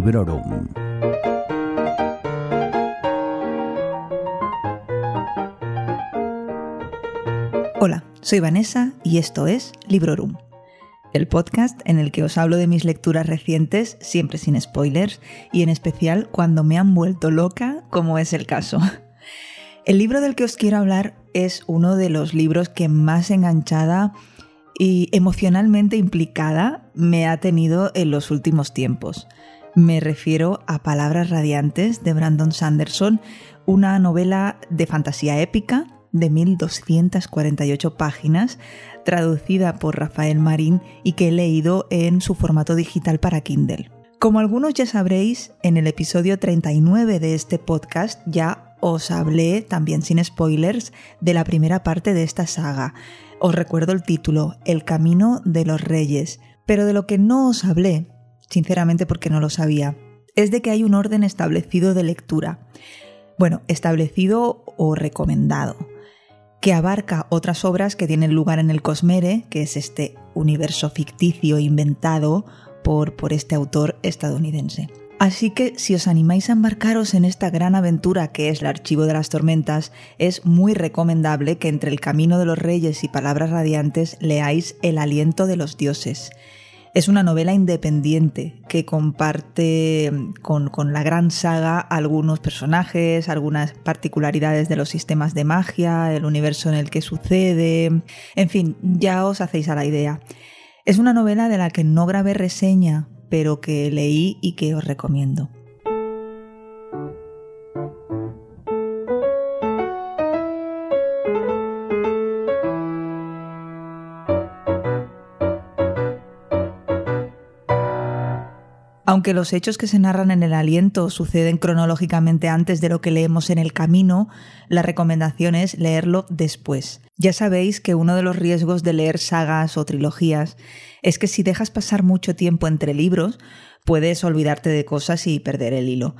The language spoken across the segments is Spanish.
Librorum. Hola, soy Vanessa y esto es Librorum, el podcast en el que os hablo de mis lecturas recientes, siempre sin spoilers, y en especial cuando me han vuelto loca, como es el caso. El libro del que os quiero hablar es uno de los libros que más enganchada y emocionalmente implicada me ha tenido en los últimos tiempos. Me refiero a Palabras Radiantes de Brandon Sanderson, una novela de fantasía épica de 1248 páginas, traducida por Rafael Marín y que he leído en su formato digital para Kindle. Como algunos ya sabréis, en el episodio 39 de este podcast ya os hablé, también sin spoilers, de la primera parte de esta saga. Os recuerdo el título, El Camino de los Reyes, pero de lo que no os hablé, sinceramente porque no lo sabía, es de que hay un orden establecido de lectura. Bueno, establecido o recomendado, que abarca otras obras que tienen lugar en el Cosmere, que es este universo ficticio inventado por, por este autor estadounidense. Así que si os animáis a embarcaros en esta gran aventura que es el Archivo de las Tormentas, es muy recomendable que entre el Camino de los Reyes y Palabras Radiantes leáis El Aliento de los Dioses. Es una novela independiente que comparte con, con, la gran saga algunos personajes, algunas particularidades de los sistemas de magia, el universo en el que sucede, en fin, ya os hacéis a la idea. Es una novela de la que no grabé reseña pero que leí y que os recomiendo. Aunque los hechos que se narran en el aliento suceden cronológicamente antes de lo que leemos en el camino, la recomendación es leerlo después. Ya sabéis que uno de los riesgos de leer sagas o trilogías es que si dejas pasar mucho tiempo entre libros, puedes olvidarte de cosas y perder el hilo.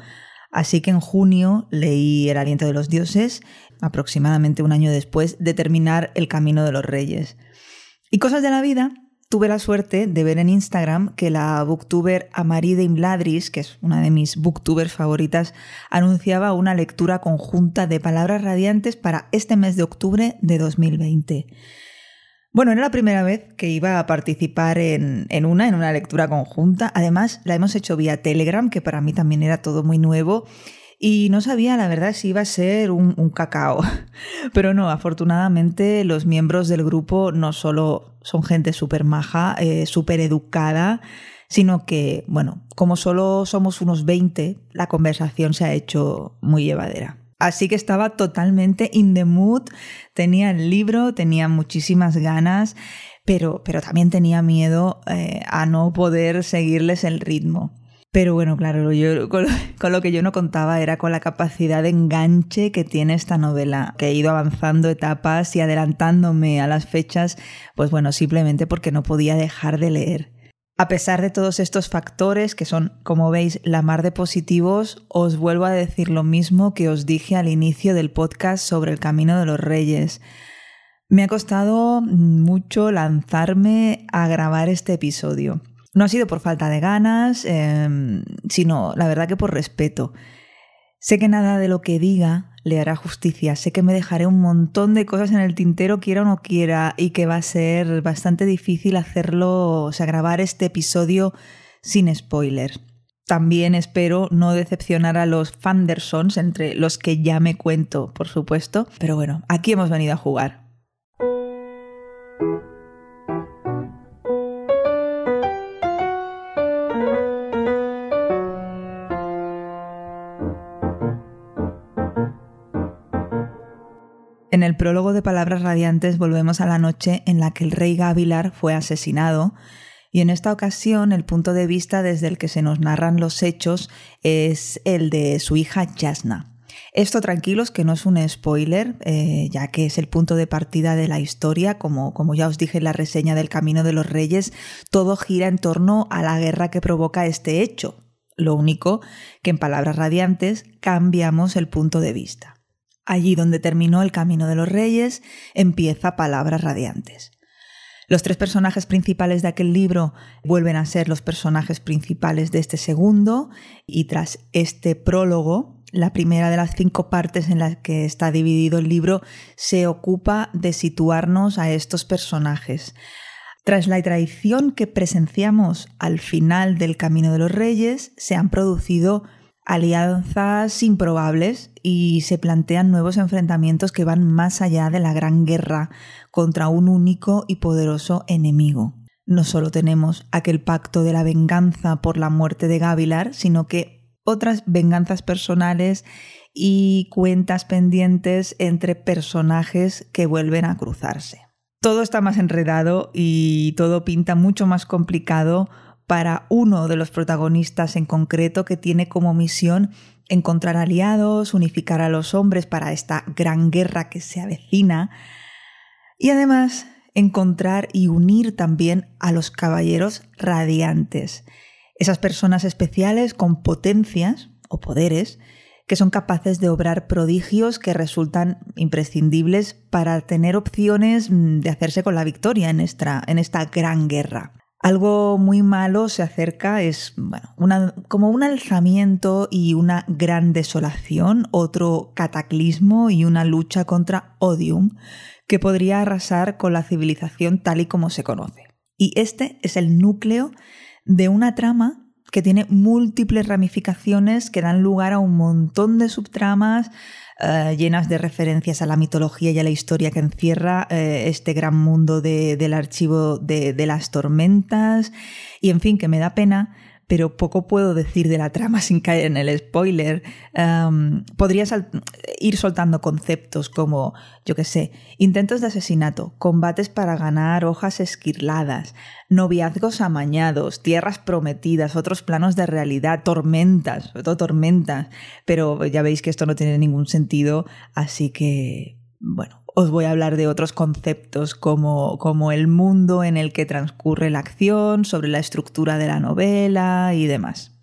Así que en junio leí El aliento de los dioses, aproximadamente un año después de terminar El camino de los reyes. Y cosas de la vida, tuve la suerte de ver en Instagram que la booktuber Amaride Imladris, que es una de mis booktubers favoritas, anunciaba una lectura conjunta de palabras radiantes para este mes de octubre de 2020. Bueno, era la primera vez que iba a participar en, una, en una lectura conjunta. Además, la hemos hecho vía Telegram, que para mí también era todo muy nuevo. Y no sabía, la verdad, si iba a ser un, cacao. Pero no, afortunadamente los miembros del grupo no solo son gente súper maja, eh, súper educada, sino que, bueno, como solo somos unos 20, la conversación se ha hecho muy llevadera. Así que estaba totalmente in the mood, tenía el libro, tenía muchísimas ganas, pero, pero también tenía miedo eh, a no poder seguirles el ritmo. Pero bueno, claro, con, lo que yo no contaba era con la capacidad de enganche que tiene esta novela, que he ido avanzando etapas y adelantándome a las fechas, pues bueno, simplemente porque no podía dejar de leer. A pesar de todos estos factores, que son, como veis, la mar de positivos, os vuelvo a decir lo mismo que os dije al inicio del podcast sobre el Camino de los Reyes. Me ha costado mucho lanzarme a grabar este episodio. No ha sido por falta de ganas, em, sino la verdad que por respeto. Sé que nada de lo que diga le hará justicia. Sé que me dejaré un montón de cosas en el tintero, quiera o no quiera, y que va a ser bastante difícil hacerlo, o sea, grabar este episodio sin spoiler. También espero no decepcionar a los Fandersons, entre los que ya me cuento, por supuesto. Pero bueno, aquí hemos venido a jugar. Prólogo de Palabras Radiantes volvemos a la noche en la que el rey Gavilar fue asesinado y en esta ocasión el punto de vista desde el que se nos narran los hechos es el de su hija Yasna. Esto tranquilos que no es un spoiler, eh, ya que es el punto de partida de la historia, como, como ya os dije en la reseña del Camino de los Reyes, todo gira en torno a la guerra que provoca este hecho. Lo único que en palabras radiantes cambiamos el punto de vista. Allí donde terminó el Camino de los Reyes, empieza Palabras Radiantes. Los tres personajes principales de aquel libro vuelven a ser los personajes principales de este segundo y tras este prólogo, la primera de las cinco partes en las que está dividido el libro se ocupa de situarnos a estos personajes. Tras la traición que presenciamos al final del Camino de los Reyes, se han producido alianzas improbables y se plantean nuevos enfrentamientos que van más allá de la gran guerra contra un único y poderoso enemigo. No solo tenemos aquel pacto de la venganza por la muerte de Gavilar, sino que otras venganzas personales y cuentas pendientes entre personajes que vuelven a cruzarse. Todo está más enredado y todo pinta mucho más complicado para uno de los protagonistas en concreto que tiene como misión encontrar aliados, unificar a los hombres para esta gran guerra que se avecina y además encontrar y unir también a los caballeros radiantes, esas personas especiales con potencias o poderes que son capaces de obrar prodigios que resultan imprescindibles para tener opciones de hacerse con la victoria en esta, en esta gran guerra. Algo muy malo se acerca, es bueno, como un alzamiento y una gran desolación, otro cataclismo y una lucha contra Odium que podría arrasar con la civilización tal y como se conoce. Y este es el núcleo de una trama que tiene múltiples ramificaciones que dan lugar a un montón de subtramas eh, llenas de referencias a la mitología y a la historia que encierra eh, este gran mundo del archivo de, de las tormentas. Y en fin, que me da pena pero poco puedo decir de la trama sin caer en el spoiler. Um, podrías ir soltando conceptos como, yo qué sé, intentos de asesinato, combates para ganar hojas esquirladas, noviazgos amañados, tierras prometidas, otros planos de realidad, tormentas, sobre todo tormentas. Pero ya veis que esto no tiene ningún sentido, así que, bueno, os voy a hablar de otros conceptos como, como el mundo en el que transcurre la acción, sobre la estructura de la novela y demás.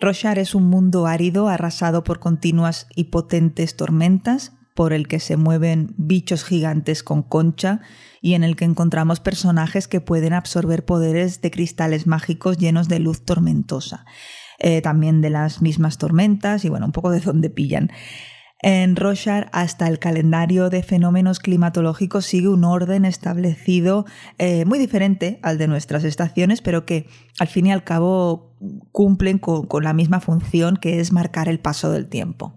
Roshar es un mundo árido arrasado por continuas y potentes tormentas, por el que se mueven bichos gigantes con concha y en el que encontramos personajes que pueden absorber poderes de cristales mágicos llenos de luz tormentosa. Eh, también de las mismas tormentas y bueno, un poco de dónde pillan. En Roshar, hasta el calendario de fenómenos climatológicos sigue un orden establecido eh, muy diferente al de nuestras estaciones, pero que al fin y al cabo cumplen con, la misma función que es marcar el paso del tiempo.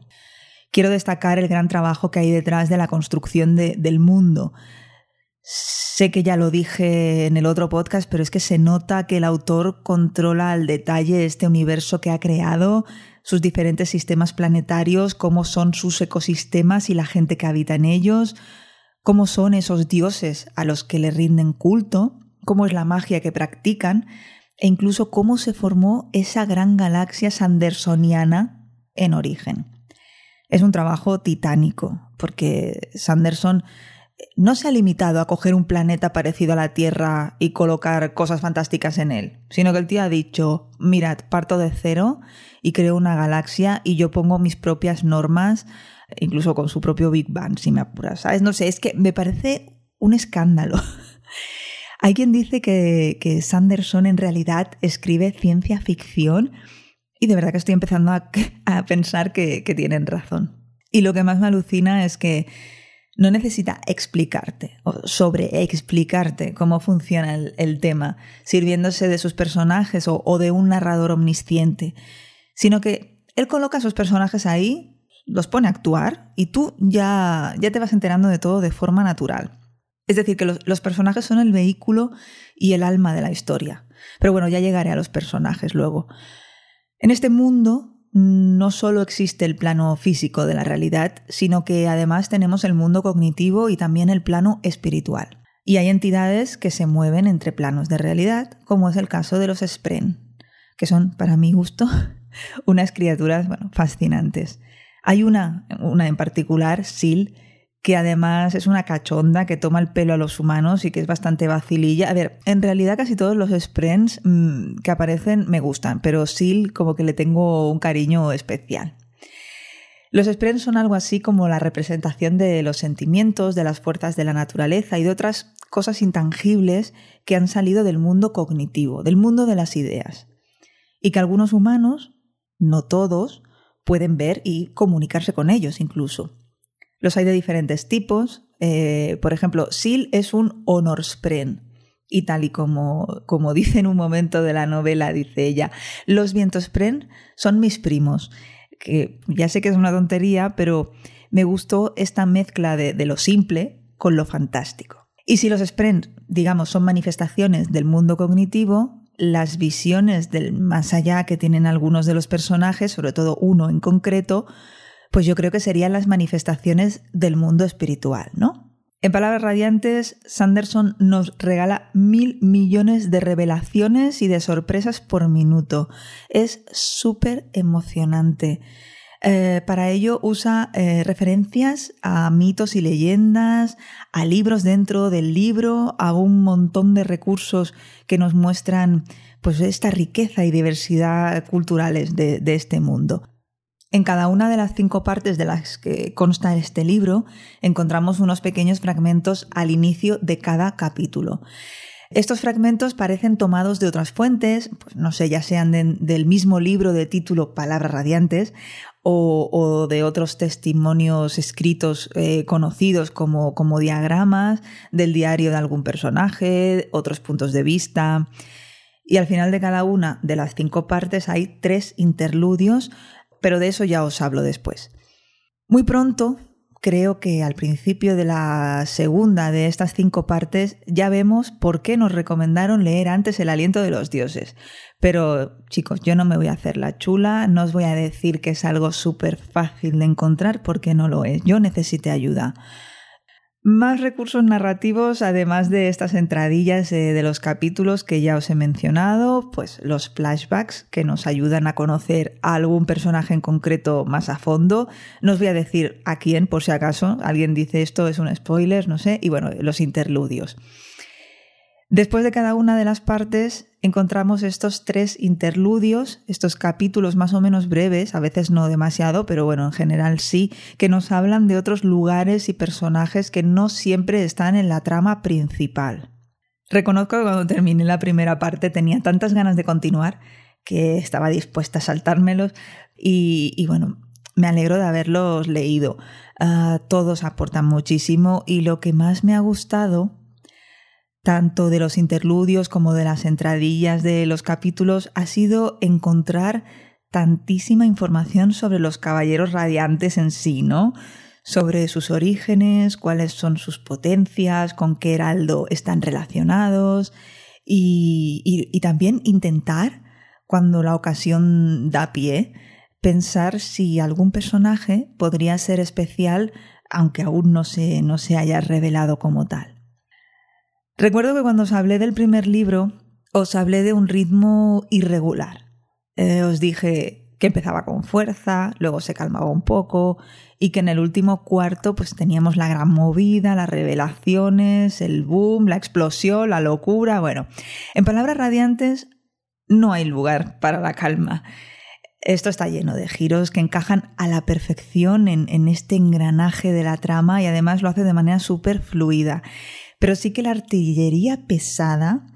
Quiero destacar el gran trabajo que hay detrás de la construcción del mundo. Sé que ya lo dije en el otro podcast, pero es que se nota que el autor controla al detalle este universo que ha creado, sus diferentes sistemas planetarios, cómo son sus ecosistemas y la gente que habita en ellos, cómo son esos dioses a los que le rinden culto, cómo es la magia que practican e incluso cómo se formó esa gran galaxia sandersoniana en origen. Es un trabajo titánico, porque Sanderson no se ha limitado a coger un planeta parecido a la Tierra y colocar cosas fantásticas en él, sino que el tío ha dicho, mirad, parto de cero y creo una galaxia y yo pongo mis propias normas, incluso con su propio Big Bang, si me apuras. ¿Sabes? No sé, es que me parece un escándalo. Hay quien dice que, que Sanderson en realidad escribe ciencia ficción y de verdad que estoy empezando a, pensar que, que tienen razón. Y lo que más me alucina es que no necesita explicarte o sobre explicarte cómo funciona el, tema, sirviéndose de sus personajes o, de un narrador omnisciente, sino que él coloca a sus personajes ahí, los pone a actuar y tú ya, ya te vas enterando de todo de forma natural. Es decir, que los personajes son el vehículo y el alma de la historia. Pero bueno, ya llegaré a los personajes luego. En este mundo no solo existe el plano físico de la realidad, sino que además tenemos el mundo cognitivo y también el plano espiritual. Y hay entidades que se mueven entre planos de realidad, como es el caso de los Spren, que son, para mi gusto, unas criaturas fascinantes. Hay una, una en particular, Sil, que además es una cachonda que toma el pelo a los humanos y que es bastante vacililla. A ver, en realidad casi todos los Sprens mm, que aparecen me gustan, pero Sil como que le tengo un cariño especial. Los Spren son algo así como la representación de los sentimientos, de las fuerzas de la naturaleza y de otras cosas intangibles que han salido del mundo cognitivo, del mundo de las ideas. Y que algunos humanos, no todos, pueden ver y comunicarse con ellos incluso. Los hay de diferentes tipos. Eh, por ejemplo, Sil es un honorspren. Y tal y como, como dice en un momento de la novela, dice ella, los vientos spren son mis primos que ya sé que es una tontería, pero me gustó esta mezcla de, lo simple con lo fantástico. Y si los sprints, digamos, son manifestaciones del mundo cognitivo, las visiones del más allá que tienen algunos de los personajes, sobre todo uno en concreto, pues yo creo que serían las manifestaciones del mundo espiritual, ¿no? En palabras radiantes, Sanderson nos regala mil millones de revelaciones y de sorpresas por minuto. Es súper emocionante. Eh, para ello usa eh, referencias a mitos y leyendas, a libros dentro del libro, a un montón de recursos que nos muestran pues, esta riqueza y diversidad culturales de este mundo. En cada una de las cinco partes de las que consta este libro encontramos unos pequeños fragmentos al inicio de cada capítulo. Estos fragmentos parecen tomados de otras fuentes, pues no sé, ya sean del mismo libro de título Palabras Radiantes o, de otros testimonios escritos eh, conocidos como, como diagramas del diario de algún personaje, otros puntos de vista. Y al final de cada una de las cinco partes hay tres interludios pero de eso ya os hablo después. Muy pronto, creo que al principio de la segunda de estas cinco partes, ya vemos por qué nos recomendaron leer antes El aliento de los dioses. Pero chicos, yo no me voy a hacer la chula, no os voy a decir que es algo súper fácil de encontrar porque no lo es. Yo necesité ayuda. Más recursos narrativos, además de estas entradillas de los capítulos que ya os he mencionado, pues los flashbacks que nos ayudan a conocer a algún personaje en concreto más a fondo. No os voy a decir a quién, por si acaso alguien dice esto es un spoiler, no sé, y bueno, los interludios. Después de cada una de las partes encontramos estos tres interludios, estos capítulos más o menos breves, a veces no demasiado, pero bueno, en general sí, que nos hablan de otros lugares y personajes que no siempre están en la trama principal. Reconozco que cuando terminé la primera parte tenía tantas ganas de continuar que estaba dispuesta a saltármelos y, bueno, me alegro de haberlos leído. Ah, todos aportan muchísimo y lo que más me ha gustado tanto de los interludios como de las entradillas de los capítulos, ha sido encontrar tantísima información sobre los caballeros radiantes en sí, ¿no? Sobre sus orígenes, cuáles son sus potencias, con qué heraldo están relacionados y, y también intentar, cuando la ocasión da pie, pensar si algún personaje podría ser especial aunque aún no se, no se haya revelado como tal. Recuerdo que cuando os hablé del primer libro, os hablé de un ritmo irregular. Eh, os dije que empezaba con fuerza, luego se calmaba un poco y que en el último cuarto pues teníamos la gran movida, las revelaciones, el boom, la explosión, la locura. Bueno, en palabras radiantes, no hay lugar para la calma. Esto está lleno de giros que encajan a la perfección en, en este engranaje de la trama y además lo hace de manera súper fluida. Pero sí que la artillería pesada,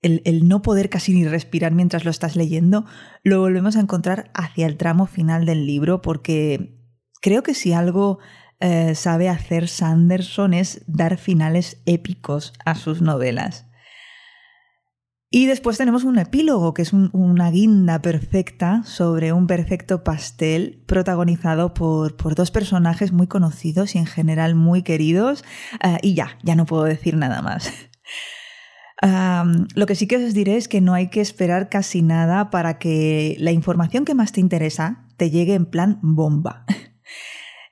el, no poder casi ni respirar mientras lo estás leyendo, lo volvemos a encontrar hacia el tramo final del libro porque creo que si algo eh, sabe hacer Sanderson es dar finales épicos a sus novelas. Y después tenemos un epílogo, que es una guinda perfecta sobre un perfecto pastel protagonizado por, por dos personajes muy conocidos y en general muy queridos. Eh, y ya, ya no puedo decir nada más. lo que sí que os diré es que no hay que esperar casi nada para que la información que más te interesa te llegue en plan bomba.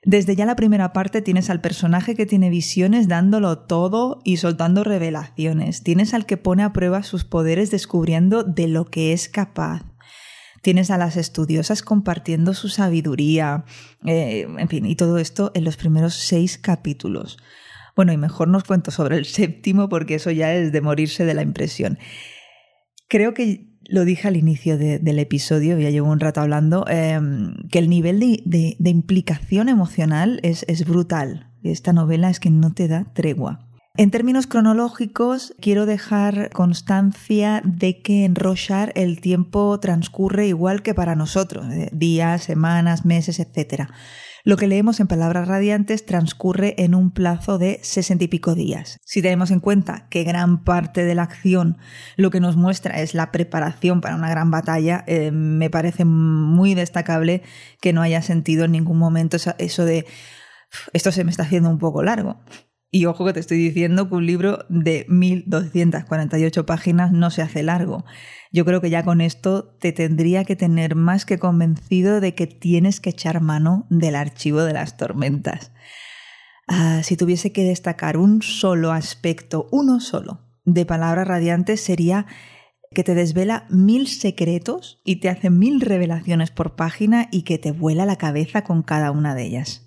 Desde ya la primera parte tienes al personaje que tiene visiones dándolo todo y soltando revelaciones. Tienes al que pone a prueba sus poderes descubriendo de lo que es capaz. Tienes a las estudiosas compartiendo su sabiduría. Eh, en fin, y todo esto en los primeros seis capítulos. Bueno, y mejor nos cuento sobre el séptimo porque eso ya es de morirse de la impresión. Creo que lo dije al inicio del episodio, ya llevo un rato hablando, em, que el nivel de, implicación emocional es, es brutal. Esta novela es que no te da tregua. En términos cronológicos, quiero dejar constancia de que en Rochar el tiempo transcurre igual que para nosotros, eh, días, semanas, meses, etc. Lo que leemos en Palabras Radiantes transcurre en un plazo de sesenta y pico días. Si tenemos en cuenta que gran parte de la acción lo que nos muestra es la preparación para una gran batalla, eh, me parece muy destacable que no haya sentido en ningún momento eso de esto se me está haciendo un poco largo. Y ojo que te estoy diciendo que un libro de 1248 páginas no se hace largo. Yo creo que ya con esto te tendría que tener más que convencido de que tienes que echar mano del archivo de las tormentas. Ah, si tuviese que destacar un solo aspecto, uno solo, de palabras radiantes sería que te desvela mil secretos y te hace mil revelaciones por página y que te vuela la cabeza con cada una de ellas.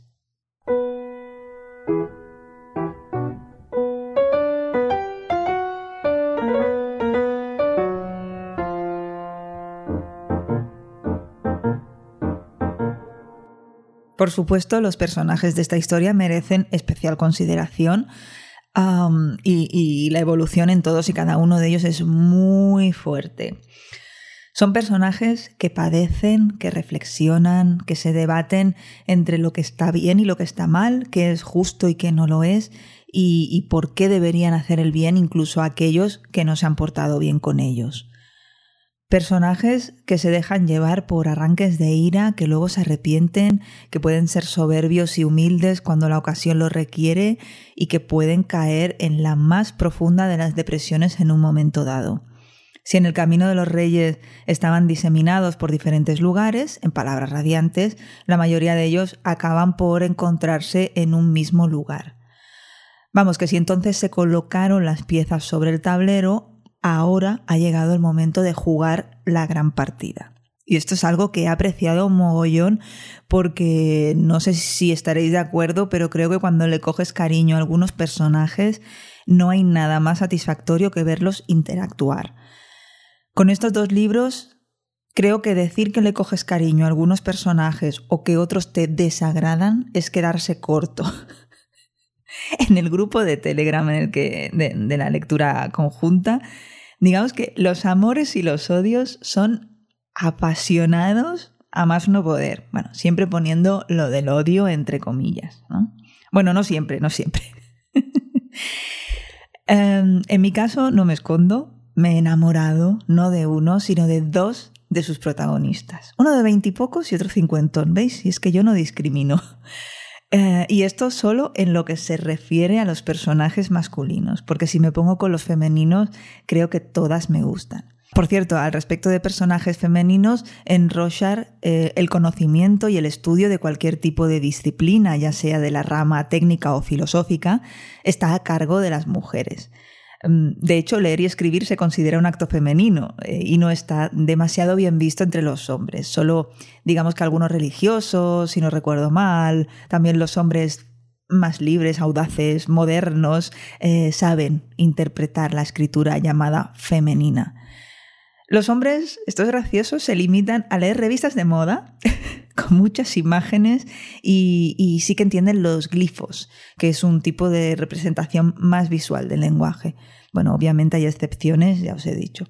Por supuesto, los personajes de esta historia merecen especial consideración y, la evolución en todos y cada uno de ellos es muy fuerte. Son personajes que padecen, que reflexionan, que se debaten entre lo que está bien y lo que está mal, qué es justo y qué no lo es, y, y por qué deberían hacer el bien incluso aquellos que no se han portado bien con ellos. Personajes que se dejan llevar por arranques de ira, que luego se arrepienten, que pueden ser soberbios y humildes cuando la ocasión lo requiere y que pueden caer en la más profunda de las depresiones en un momento dado. Si en el camino de los reyes estaban diseminados por diferentes lugares, en palabras radiantes, la mayoría de ellos acaban por encontrarse en un mismo lugar. Vamos, que si entonces se colocaron las piezas sobre el tablero, ahora ha llegado el momento de jugar la gran partida. Y esto es algo que he apreciado un mogollón porque no sé si estaréis de acuerdo, pero creo que cuando le coges cariño a algunos personajes no hay nada más satisfactorio que verlos interactuar. Con estos dos libros creo que decir que le coges cariño a algunos personajes o que otros te desagradan es quedarse corto. en el grupo de Telegram en el que, de la lectura conjunta Digamos que los amores y los odios son apasionados a más no poder. Bueno, siempre poniendo lo del odio entre comillas. ¿no? Bueno, no siempre, no siempre. Em, en mi caso no me escondo, me he enamorado no de uno, sino de dos de sus protagonistas. Uno de veintipocos y, y otro cincuentón, ¿veis? Y es que yo no discrimino. Eh, y esto solo en lo que se refiere a los personajes masculinos, porque si me pongo con los femeninos, creo que todas me gustan. Por cierto, al respecto de personajes femeninos, en Rochard eh, el conocimiento y el estudio de cualquier tipo de disciplina, ya sea de la rama técnica o filosófica, está a cargo de las mujeres. Mm, de hecho, leer y escribir se considera un acto femenino eh, y no está demasiado bien visto entre los hombres. Solo digamos que algunos religiosos, si no recuerdo mal, también los hombres más libres, audaces, modernos, eh, saben interpretar la escritura llamada femenina. Los hombres, esto es gracioso, se limitan a leer revistas de moda con muchas imágenes y, sí que entienden los glifos, que es un tipo de representación más visual del lenguaje. Bueno, obviamente hay excepciones, ya os he dicho.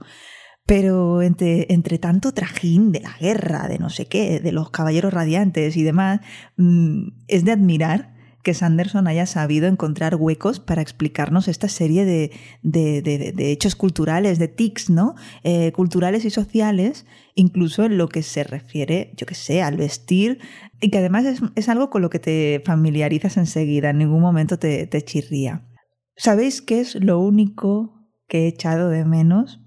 Pero entre, entre, tanto trajín de la guerra, de no sé qué, de los caballeros radiantes y demás, mm, es de admirar que Sanderson haya sabido encontrar huecos para explicarnos esta serie de, de, hechos culturales, de tics, ¿no? Eh, culturales y sociales, incluso en lo que se refiere, yo qué sé, al vestir, y que además es, es, algo con lo que te familiarizas enseguida, en ningún momento te, te chirría. ¿Sabéis qué es lo único que he echado de menos?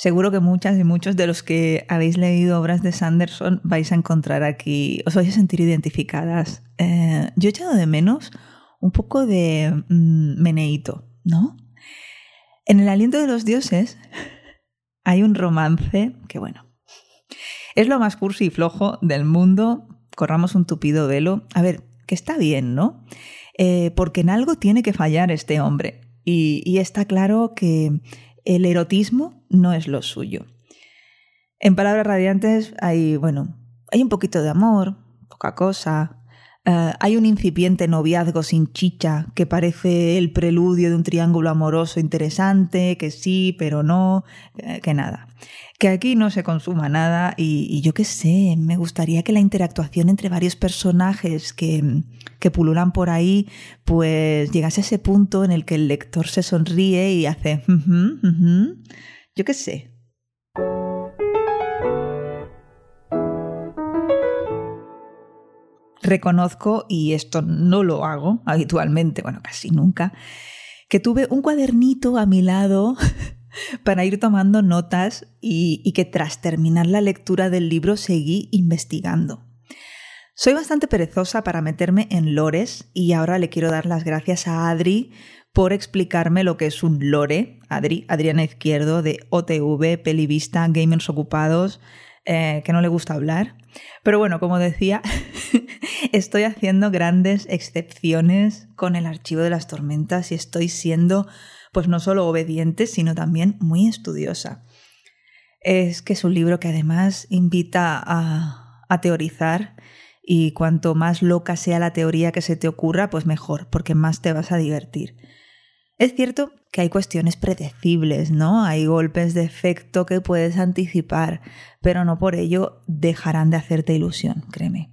Seguro que muchas y muchos de los que habéis leído obras de Sanderson vais a encontrar aquí, os vais a sentir identificadas. Eh, yo he echado de menos un poco de mm, meneíto, ¿no? En el aliento de los dioses hay un romance que, bueno, es lo más cursi y flojo del mundo. Corramos un tupido velo. A ver, que está bien, ¿no? Eh, porque en algo tiene que fallar este hombre. y está claro que el erotismo no es lo suyo. En palabras radiantes hay, bueno, hay un poquito de amor, poca cosa, eh, hay un incipiente noviazgo sin chicha que parece el preludio de un triángulo amoroso interesante, que sí, pero no, eh, que nada. Que aquí no se consuma nada y, yo qué sé, me gustaría que la interactuación entre varios personajes que, que pululan por ahí, pues llegase a ese punto en el que el lector se sonríe y hace, yo qué sé, reconozco, y esto no lo hago habitualmente, bueno, casi nunca, que tuve un cuadernito a mi lado para ir tomando notas y, que tras terminar la lectura del libro seguí investigando. Soy bastante perezosa para meterme en lores y ahora le quiero dar las gracias a Adri por explicarme lo que es un lore. Adri, Adriana Izquierdo de OTV, Pelivista, Gamers Ocupados, eh, que no le gusta hablar. Pero bueno, como decía, estoy haciendo grandes excepciones con el archivo de las tormentas y estoy siendo pues no solo obediente, sino también muy estudiosa. Es que es un libro que además invita a, a teorizar y cuanto más loca sea la teoría que se te ocurra, pues mejor, porque más te vas a divertir. Es cierto que hay cuestiones predecibles, ¿no? Hay golpes de efecto que puedes anticipar, pero no por ello dejarán de hacerte ilusión, créeme.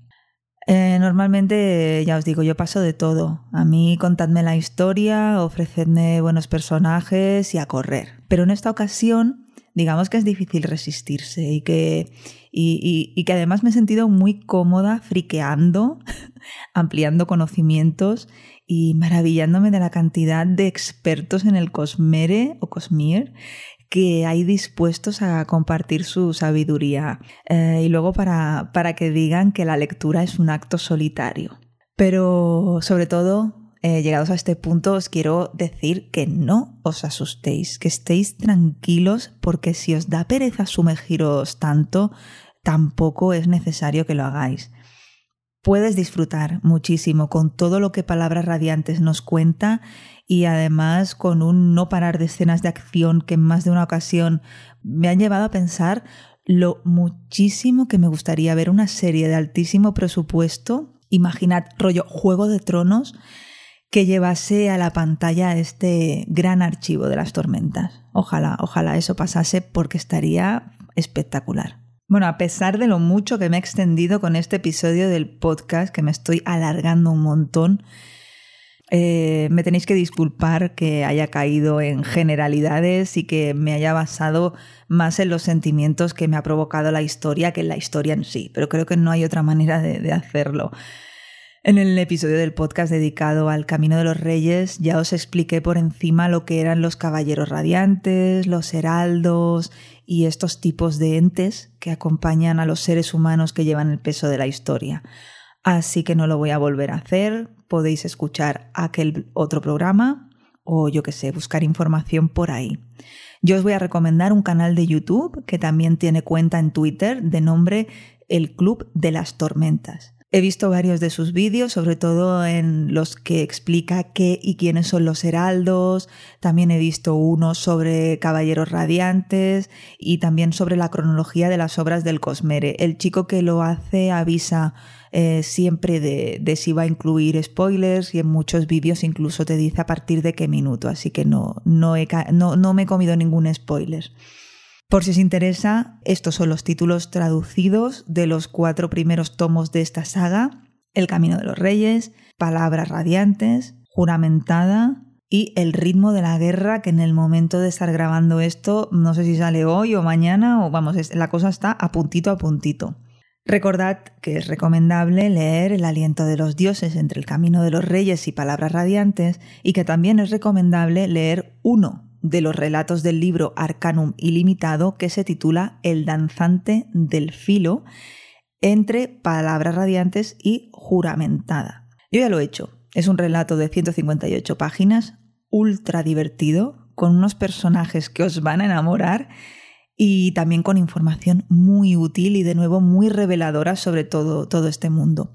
Eh, normalmente, ya os digo, yo paso de todo. A mí contadme la historia, ofrecedme buenos personajes y a correr. Pero en esta ocasión, digamos que es difícil resistirse y que, y, que además me he sentido muy cómoda friqueando, ampliando conocimientos y maravillándome de la cantidad de expertos en el Cosmere o Cosmere que hay dispuestos a compartir su sabiduría eh, y luego para, para que digan que la lectura es un acto solitario. Pero sobre todo, eh, llegados a este punto, os quiero decir que no os asustéis, que estéis tranquilos porque si os da pereza sumergiros tanto, tampoco es necesario que lo hagáis. Puedes disfrutar muchísimo con todo lo que Palabras Radiantes nos cuenta y además con un no parar de escenas de acción que en más de una ocasión me han llevado a pensar lo muchísimo que me gustaría ver una serie de altísimo presupuesto, imaginad rollo Juego de Tronos, que llevase a la pantalla este gran archivo de las tormentas. Ojalá, ojalá eso pasase porque estaría espectacular. Bueno, a pesar de lo mucho que me he extendido con este episodio del podcast, que me estoy alargando un montón, eh, me tenéis que disculpar que haya caído en generalidades y que me haya basado más en los sentimientos que me ha provocado la historia que en la historia en sí, pero creo que no hay otra manera de hacerlo. En el episodio del podcast dedicado al Camino de los Reyes ya os expliqué por encima lo que eran los caballeros radiantes, los heraldos y estos tipos de entes que acompañan a los seres humanos que llevan el peso de la historia. Así que no lo voy a volver a hacer, podéis escuchar aquel otro programa o yo que sé, buscar información por ahí. Yo os voy a recomendar un canal de YouTube que también tiene cuenta en Twitter de nombre El Club de las Tormentas. He visto varios de sus vídeos, sobre todo en los que explica qué y quiénes son los heraldos. También he visto uno sobre caballeros radiantes y también sobre la cronología de las obras del Cosmere. El chico que lo hace avisa eh, siempre de, si va a incluir spoilers y en muchos vídeos incluso te dice a partir de qué minuto, así que no, no, no, no me he comido ningún spoiler. Por si os interesa, estos son los títulos traducidos de los cuatro primeros tomos de esta saga, El Camino de los Reyes, Palabras Radiantes, Juramentada y El ritmo de la guerra, que en el momento de estar grabando esto, no sé si sale hoy o mañana, o vamos, la cosa está a puntito a puntito. Recordad que es recomendable leer El aliento de los dioses entre el camino de los reyes y palabras radiantes y que también es recomendable leer uno de los relatos del libro Arcanum Ilimitado que se titula El danzante del filo entre palabras radiantes y juramentada. Yo ya lo he hecho. Es un relato de 158 páginas, ultra divertido, con unos personajes que os van a enamorar y también con información muy útil y de nuevo muy reveladora sobre todo, todo este mundo.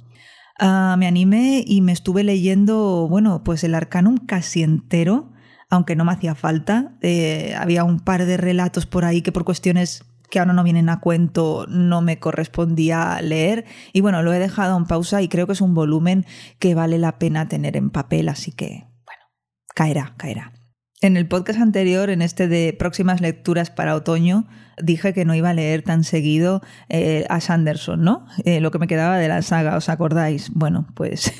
Ah, me animé y me estuve leyendo, bueno, pues el Arcanum casi entero aunque no me hacía falta. Eh, había un par de relatos por ahí que por cuestiones que ahora no vienen a cuento, no me correspondía leer. Y bueno, lo he dejado en pausa y creo que es un volumen que vale la pena tener en papel, así que, bueno, caerá, caerá. En el podcast anterior, en este de próximas lecturas para otoño, dije que no iba a leer tan seguido eh, a Sanderson, ¿no? Eh, lo que me quedaba de la saga, ¿os acordáis? Bueno, pues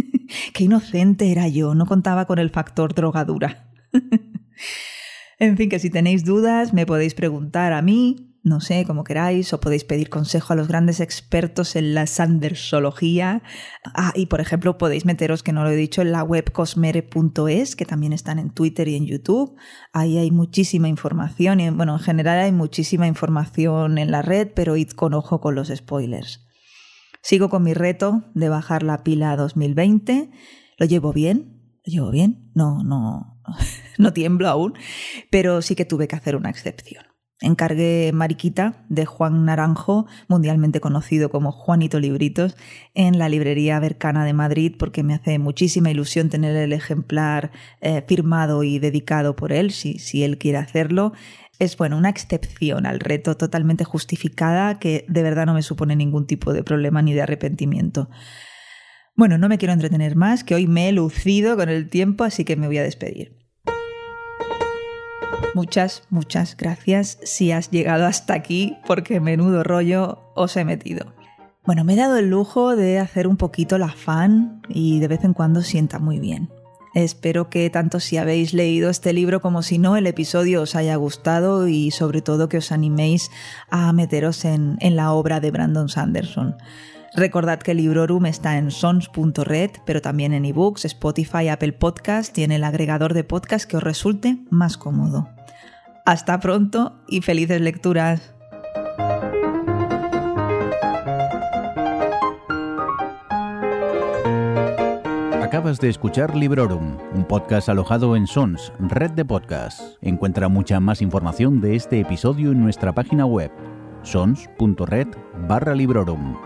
qué inocente era yo, no contaba con el factor drogadura. en fin, que si tenéis dudas me podéis preguntar a mí, no sé, como queráis, o podéis pedir consejo a los grandes expertos en la sandersología. Ah, y por ejemplo, podéis meteros, que no lo he dicho, en la web cosmere.es, que también están en Twitter y en YouTube. Ahí hay muchísima información, y bueno, en general hay muchísima información en la red, pero id con ojo con los spoilers. Sigo con mi reto de bajar la pila 2020. ¿Lo llevo bien? ¿Lo llevo bien? No, no, no tiemblo aún, pero sí que tuve que hacer una excepción. Encargué Mariquita de Juan Naranjo, mundialmente conocido como Juanito Libritos, en la librería Bercana de Madrid porque me hace muchísima ilusión tener el ejemplar eh, firmado y dedicado por él, si, si él quiere hacerlo. Es bueno, una excepción al reto totalmente justificada que de verdad no me supone ningún tipo de problema ni de arrepentimiento. Bueno, no me quiero entretener más, que hoy me he lucido con el tiempo, así que me voy a despedir. Muchas, muchas gracias si has llegado hasta aquí, porque menudo rollo os he metido. Bueno, me he dado el lujo de hacer un poquito la fan y de vez en cuando sienta muy bien. Espero que tanto si habéis leído este libro como si no, el episodio os haya gustado y sobre todo que os animéis a meteros en, en la obra de Brandon Sanderson. Recordad que Librorum está en sons.red, pero también en ebooks, Spotify, Apple Podcast y en el agregador de podcast que os resulte más cómodo. Hasta pronto y felices lecturas. Acabas de escuchar Librorum, un podcast alojado en Sons, red de podcasts. Encuentra mucha más información de este episodio en nuestra página web, sons.red barra Librorum.